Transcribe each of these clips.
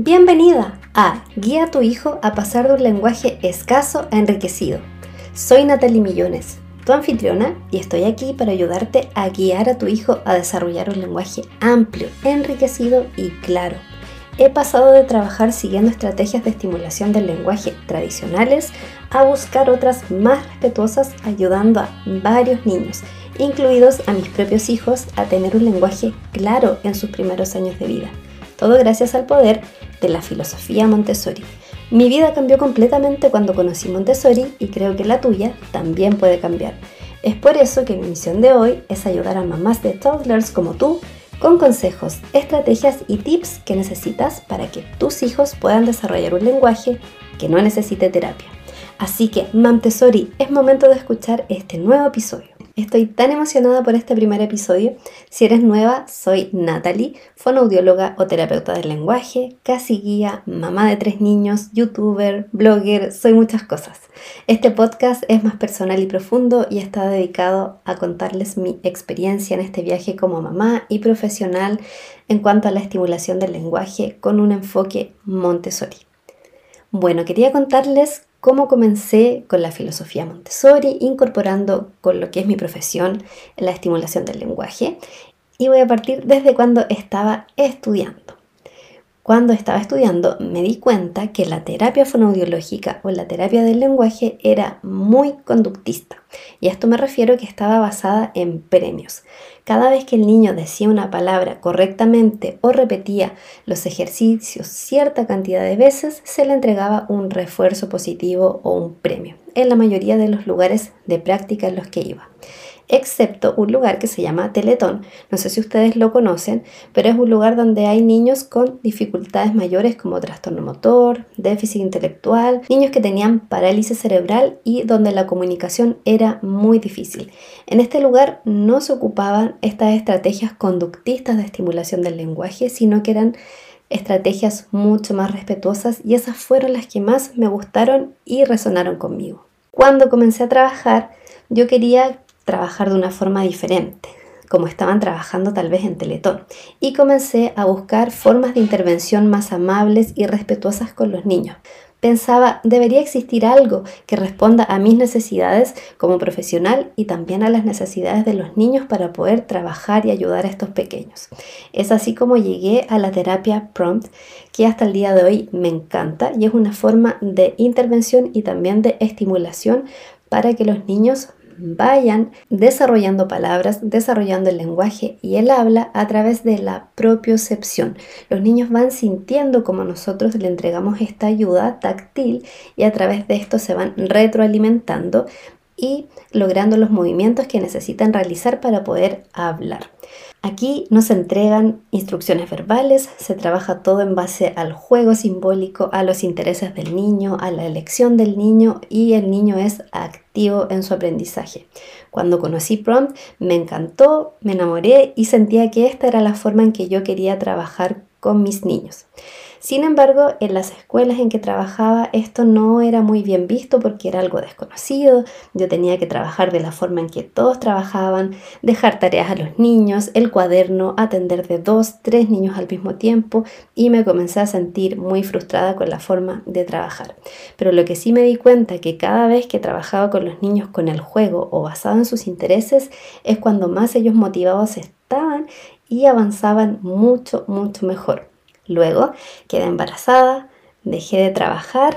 Bienvenida a Guía a tu hijo a pasar de un lenguaje escaso a enriquecido. Soy Natalie Millones, tu anfitriona, y estoy aquí para ayudarte a guiar a tu hijo a desarrollar un lenguaje amplio, enriquecido y claro. He pasado de trabajar siguiendo estrategias de estimulación del lenguaje tradicionales a buscar otras más respetuosas ayudando a varios niños, incluidos a mis propios hijos, a tener un lenguaje claro en sus primeros años de vida. Todo gracias al poder de la filosofía Montessori. Mi vida cambió completamente cuando conocí Montessori y creo que la tuya también puede cambiar. Es por eso que mi misión de hoy es ayudar a mamás de toddlers como tú con consejos, estrategias y tips que necesitas para que tus hijos puedan desarrollar un lenguaje que no necesite terapia. Así que, Montessori, es momento de escuchar este nuevo episodio. Estoy tan emocionada por este primer episodio. Si eres nueva, soy Natalie, fonoaudióloga o terapeuta del lenguaje, casi guía, mamá de tres niños, youtuber, blogger, soy muchas cosas. Este podcast es más personal y profundo y está dedicado a contarles mi experiencia en este viaje como mamá y profesional en cuanto a la estimulación del lenguaje con un enfoque Montessori. Bueno, quería contarles cómo comencé con la filosofía Montessori, incorporando con lo que es mi profesión la estimulación del lenguaje. Y voy a partir desde cuando estaba estudiando. Cuando estaba estudiando me di cuenta que la terapia fonoaudiológica o la terapia del lenguaje era muy conductista. Y a esto me refiero que estaba basada en premios. Cada vez que el niño decía una palabra correctamente o repetía los ejercicios cierta cantidad de veces, se le entregaba un refuerzo positivo o un premio, en la mayoría de los lugares de práctica en los que iba excepto un lugar que se llama Teletón. No sé si ustedes lo conocen, pero es un lugar donde hay niños con dificultades mayores como trastorno motor, déficit intelectual, niños que tenían parálisis cerebral y donde la comunicación era muy difícil. En este lugar no se ocupaban estas estrategias conductistas de estimulación del lenguaje, sino que eran estrategias mucho más respetuosas y esas fueron las que más me gustaron y resonaron conmigo. Cuando comencé a trabajar, yo quería trabajar de una forma diferente, como estaban trabajando tal vez en Teletón, y comencé a buscar formas de intervención más amables y respetuosas con los niños. Pensaba, debería existir algo que responda a mis necesidades como profesional y también a las necesidades de los niños para poder trabajar y ayudar a estos pequeños. Es así como llegué a la terapia prompt, que hasta el día de hoy me encanta y es una forma de intervención y también de estimulación para que los niños vayan desarrollando palabras, desarrollando el lenguaje y el habla a través de la propiocepción. Los niños van sintiendo como nosotros le entregamos esta ayuda táctil y a través de esto se van retroalimentando y logrando los movimientos que necesitan realizar para poder hablar. Aquí nos entregan instrucciones verbales, se trabaja todo en base al juego simbólico, a los intereses del niño, a la elección del niño y el niño es activo en su aprendizaje. Cuando conocí Prompt me encantó, me enamoré y sentía que esta era la forma en que yo quería trabajar con mis niños. Sin embargo, en las escuelas en que trabajaba esto no era muy bien visto porque era algo desconocido. Yo tenía que trabajar de la forma en que todos trabajaban, dejar tareas a los niños, el cuaderno, atender de dos, tres niños al mismo tiempo y me comencé a sentir muy frustrada con la forma de trabajar. Pero lo que sí me di cuenta que cada vez que trabajaba con los niños con el juego o basado en sus intereses es cuando más ellos motivados estaban y avanzaban mucho, mucho mejor. Luego quedé embarazada, dejé de trabajar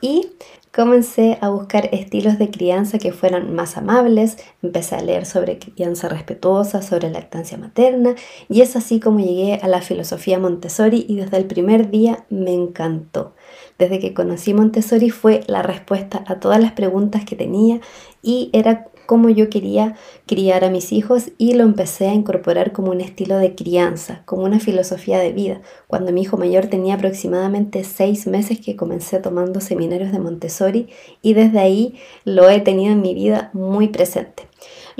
y comencé a buscar estilos de crianza que fueran más amables, empecé a leer sobre crianza respetuosa, sobre lactancia materna y es así como llegué a la filosofía Montessori y desde el primer día me encantó. Desde que conocí Montessori fue la respuesta a todas las preguntas que tenía y era cómo yo quería criar a mis hijos y lo empecé a incorporar como un estilo de crianza, como una filosofía de vida. Cuando mi hijo mayor tenía aproximadamente seis meses que comencé tomando seminarios de Montessori y desde ahí lo he tenido en mi vida muy presente.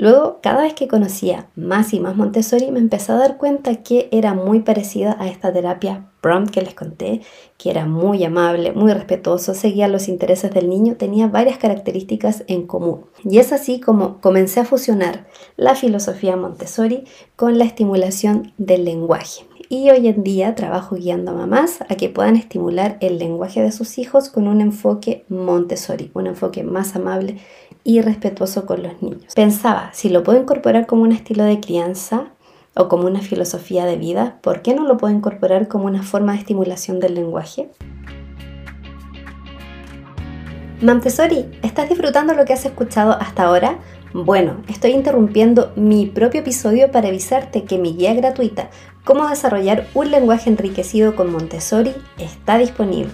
Luego, cada vez que conocía más y más Montessori, me empecé a dar cuenta que era muy parecida a esta terapia prompt que les conté, que era muy amable, muy respetuoso, seguía los intereses del niño, tenía varias características en común. Y es así como comencé a fusionar la filosofía Montessori con la estimulación del lenguaje. y hoy en día trabajo guiando a mamás a que puedan estimular el lenguaje de sus hijos con un enfoque Montessori, un enfoque más amable y respetuoso con los niños. Pensaba, si lo puedo incorporar como un estilo de crianza o como una filosofía de vida, ¿por qué no lo puedo incorporar como una forma de estimulación del lenguaje? Montessori, ¿estás disfrutando lo que has escuchado hasta ahora? Bueno, estoy interrumpiendo mi propio episodio para avisarte que mi guía gratuita Cómo desarrollar un lenguaje enriquecido con Montessori está disponible.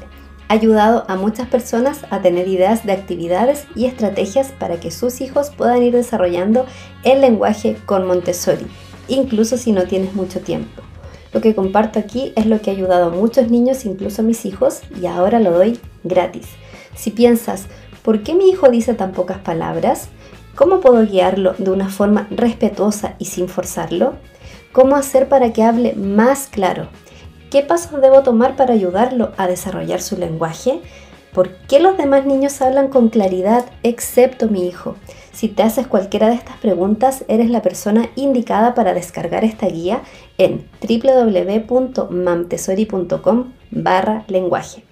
Ha ayudado a muchas personas a tener ideas de actividades y estrategias para que sus hijos puedan ir desarrollando el lenguaje con Montessori, incluso si no tienes mucho tiempo. Lo que comparto aquí es lo que ha ayudado a muchos niños, incluso a mis hijos, y ahora lo doy gratis. Si piensas, ¿por qué mi hijo dice tan pocas palabras? ¿Cómo puedo guiarlo de una forma respetuosa y sin forzarlo? ¿Cómo hacer para que hable más claro? ¿Qué pasos debo tomar para ayudarlo a desarrollar su lenguaje? ¿Por qué los demás niños hablan con claridad excepto mi hijo? Si te haces cualquiera de estas preguntas, eres la persona indicada para descargar esta guía en www.mamtesori.com barra lenguaje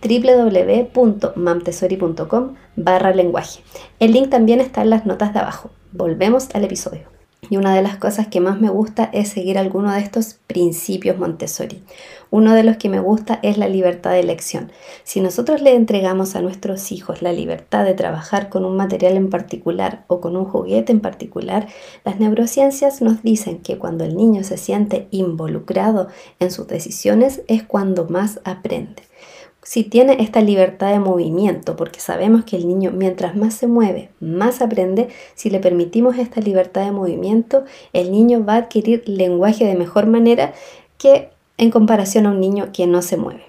www.mamtesori.com barra lenguaje. El link también está en las notas de abajo. Volvemos al episodio. Y una de las cosas que más me gusta es seguir alguno de estos principios Montessori. Uno de los que me gusta es la libertad de elección. Si nosotros le entregamos a nuestros hijos la libertad de trabajar con un material en particular o con un juguete en particular, las neurociencias nos dicen que cuando el niño se siente involucrado en sus decisiones es cuando más aprende si tiene esta libertad de movimiento, porque sabemos que el niño mientras más se mueve, más aprende, si le permitimos esta libertad de movimiento, el niño va a adquirir lenguaje de mejor manera que en comparación a un niño que no se mueve.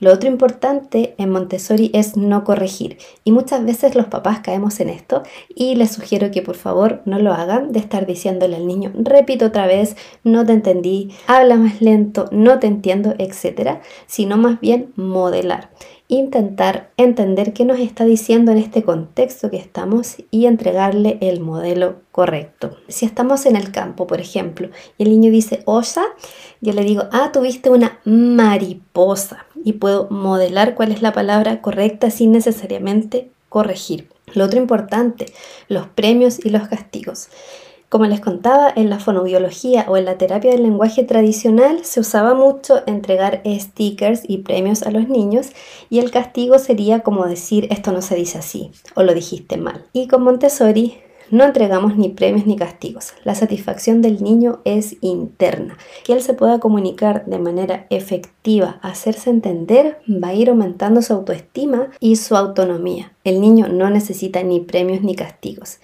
Lo otro importante en Montessori es no corregir y muchas veces los papás caemos en esto y les sugiero que por favor no lo hagan de estar diciéndole al niño, repito otra vez, no te entendí, habla más lento, no te entiendo, etcétera, sino más bien modelar intentar entender qué nos está diciendo en este contexto que estamos y entregarle el modelo correcto. Si estamos en el campo, por ejemplo, y el niño dice osa, yo le digo, ah, tuviste una mariposa y puedo modelar cuál es la palabra correcta sin necesariamente corregir. Lo otro importante, los premios y los castigos. Como les contaba, en la fonobiología o en la terapia del lenguaje tradicional se usaba mucho entregar stickers y premios a los niños y el castigo sería como decir esto no se dice así o lo dijiste mal. Y con Montessori no entregamos ni premios ni castigos. La satisfacción del niño es interna. Que él se pueda comunicar de manera efectiva, hacerse entender, va a ir aumentando su autoestima y su autonomía. El niño no necesita ni premios ni castigos.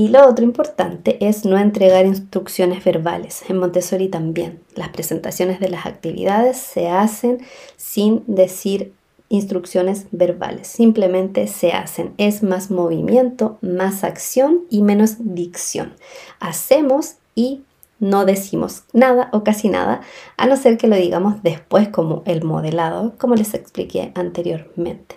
Y lo otro importante es no entregar instrucciones verbales. En Montessori también. Las presentaciones de las actividades se hacen sin decir instrucciones verbales. Simplemente se hacen. Es más movimiento, más acción y menos dicción. Hacemos y no decimos nada o casi nada, a no ser que lo digamos después como el modelado, como les expliqué anteriormente.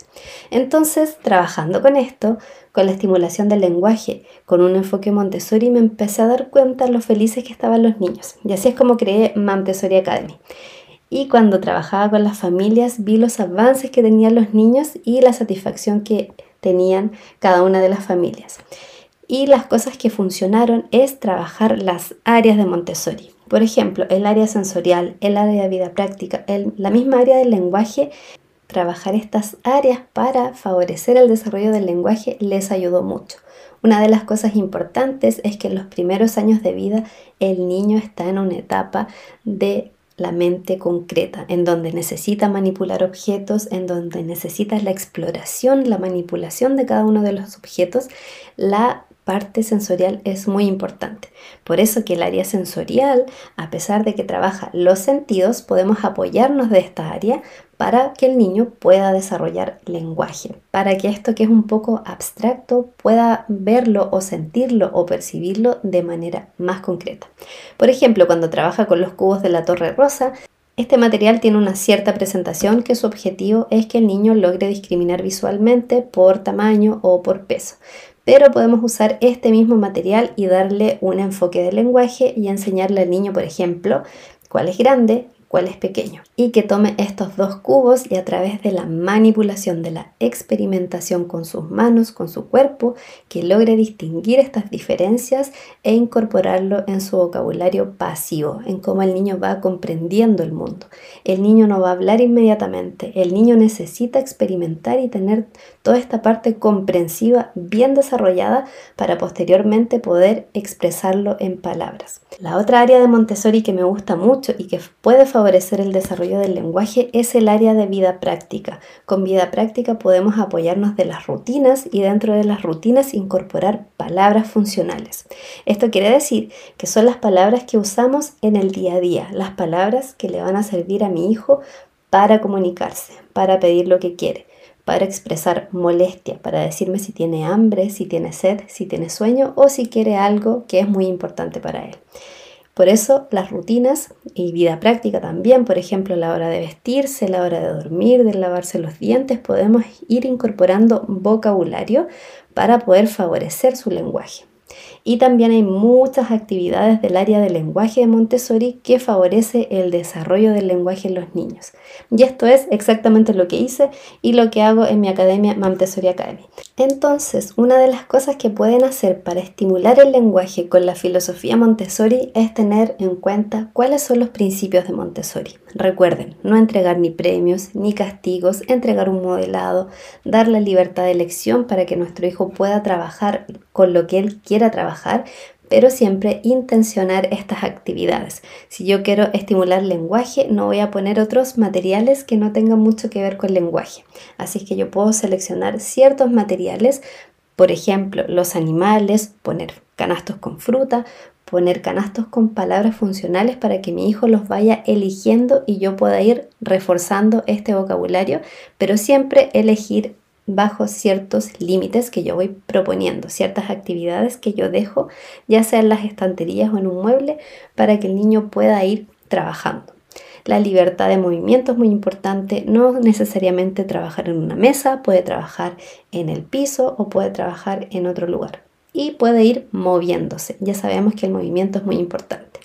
Entonces, trabajando con esto, con la estimulación del lenguaje, con un enfoque Montessori, me empecé a dar cuenta de lo felices que estaban los niños. Y así es como creé Montessori Academy. Y cuando trabajaba con las familias, vi los avances que tenían los niños y la satisfacción que tenían cada una de las familias. Y las cosas que funcionaron es trabajar las áreas de Montessori. Por ejemplo, el área sensorial, el área de vida práctica, la misma área del lenguaje. Trabajar estas áreas para favorecer el desarrollo del lenguaje les ayudó mucho. Una de las cosas importantes es que en los primeros años de vida el niño está en una etapa de la mente concreta, en donde necesita manipular objetos, en donde necesita la exploración, la manipulación de cada uno de los objetos, la parte sensorial es muy importante. Por eso que el área sensorial, a pesar de que trabaja los sentidos, podemos apoyarnos de esta área para que el niño pueda desarrollar lenguaje, para que esto que es un poco abstracto pueda verlo o sentirlo o percibirlo de manera más concreta. Por ejemplo, cuando trabaja con los cubos de la torre rosa, este material tiene una cierta presentación que su objetivo es que el niño logre discriminar visualmente por tamaño o por peso pero podemos usar este mismo material y darle un enfoque de lenguaje y enseñarle al niño, por ejemplo, cuál es grande, cuál es pequeño. Y que tome estos dos cubos y a través de la manipulación, de la experimentación con sus manos, con su cuerpo, que logre distinguir estas diferencias e incorporarlo en su vocabulario pasivo, en cómo el niño va comprendiendo el mundo. El niño no va a hablar inmediatamente, el niño necesita experimentar y tener toda esta parte comprensiva bien desarrollada para posteriormente poder expresarlo en palabras. La otra área de Montessori que me gusta mucho y que puede favorecer el desarrollo del lenguaje es el área de vida práctica. Con vida práctica podemos apoyarnos de las rutinas y dentro de las rutinas incorporar palabras funcionales. Esto quiere decir que son las palabras que usamos en el día a día, las palabras que le van a servir a mi hijo para comunicarse, para pedir lo que quiere para expresar molestia, para decirme si tiene hambre, si tiene sed, si tiene sueño o si quiere algo que es muy importante para él. Por eso las rutinas y vida práctica también, por ejemplo, la hora de vestirse, la hora de dormir, de lavarse los dientes, podemos ir incorporando vocabulario para poder favorecer su lenguaje. Y también hay muchas actividades del área del lenguaje de Montessori que favorece el desarrollo del lenguaje en los niños. Y esto es exactamente lo que hice y lo que hago en mi academia Montessori Academy. Entonces, una de las cosas que pueden hacer para estimular el lenguaje con la filosofía Montessori es tener en cuenta cuáles son los principios de Montessori. Recuerden, no entregar ni premios ni castigos, entregar un modelado, dar la libertad de elección para que nuestro hijo pueda trabajar con lo que él quiera trabajar, pero siempre intencionar estas actividades. Si yo quiero estimular lenguaje, no voy a poner otros materiales que no tengan mucho que ver con lenguaje. Así que yo puedo seleccionar ciertos materiales, por ejemplo, los animales, poner canastos con fruta, poner canastos con palabras funcionales para que mi hijo los vaya eligiendo y yo pueda ir reforzando este vocabulario, pero siempre elegir bajo ciertos límites que yo voy proponiendo, ciertas actividades que yo dejo, ya sea en las estanterías o en un mueble, para que el niño pueda ir trabajando. La libertad de movimiento es muy importante, no necesariamente trabajar en una mesa, puede trabajar en el piso o puede trabajar en otro lugar y puede ir moviéndose. Ya sabemos que el movimiento es muy importante.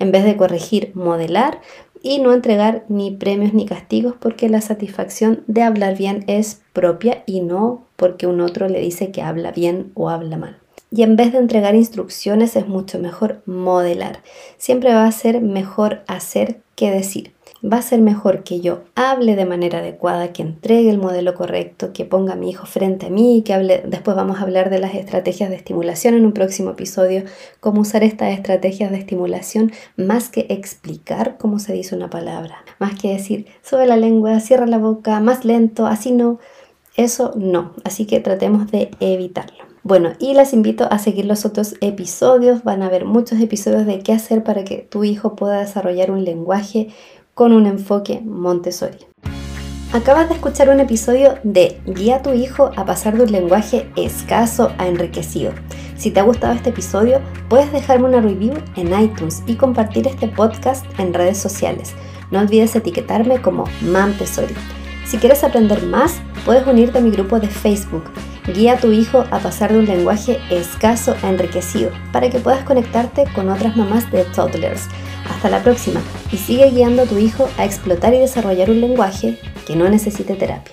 En vez de corregir, modelar, y no entregar ni premios ni castigos porque la satisfacción de hablar bien es propia y no porque un otro le dice que habla bien o habla mal. Y en vez de entregar instrucciones es mucho mejor modelar. Siempre va a ser mejor hacer que decir va a ser mejor que yo hable de manera adecuada, que entregue el modelo correcto, que ponga a mi hijo frente a mí, que hable, después vamos a hablar de las estrategias de estimulación en un próximo episodio, cómo usar estas estrategias de estimulación más que explicar cómo se dice una palabra, más que decir, sube la lengua, cierra la boca, más lento, así no, eso no, así que tratemos de evitarlo. Bueno, y las invito a seguir los otros episodios. Van a haber muchos episodios de qué hacer para que tu hijo pueda desarrollar un lenguaje con un enfoque Montessori. Acabas de escuchar un episodio de Guía a tu hijo a pasar de un lenguaje escaso a enriquecido. Si te ha gustado este episodio, puedes dejarme una review en iTunes y compartir este podcast en redes sociales. No olvides etiquetarme como Montessori. Si quieres aprender más, puedes unirte a mi grupo de Facebook. Guía a tu hijo a pasar de un lenguaje escaso a enriquecido para que puedas conectarte con otras mamás de toddlers hasta la próxima y sigue guiando a tu hijo a explotar y desarrollar un lenguaje que no necesite terapia.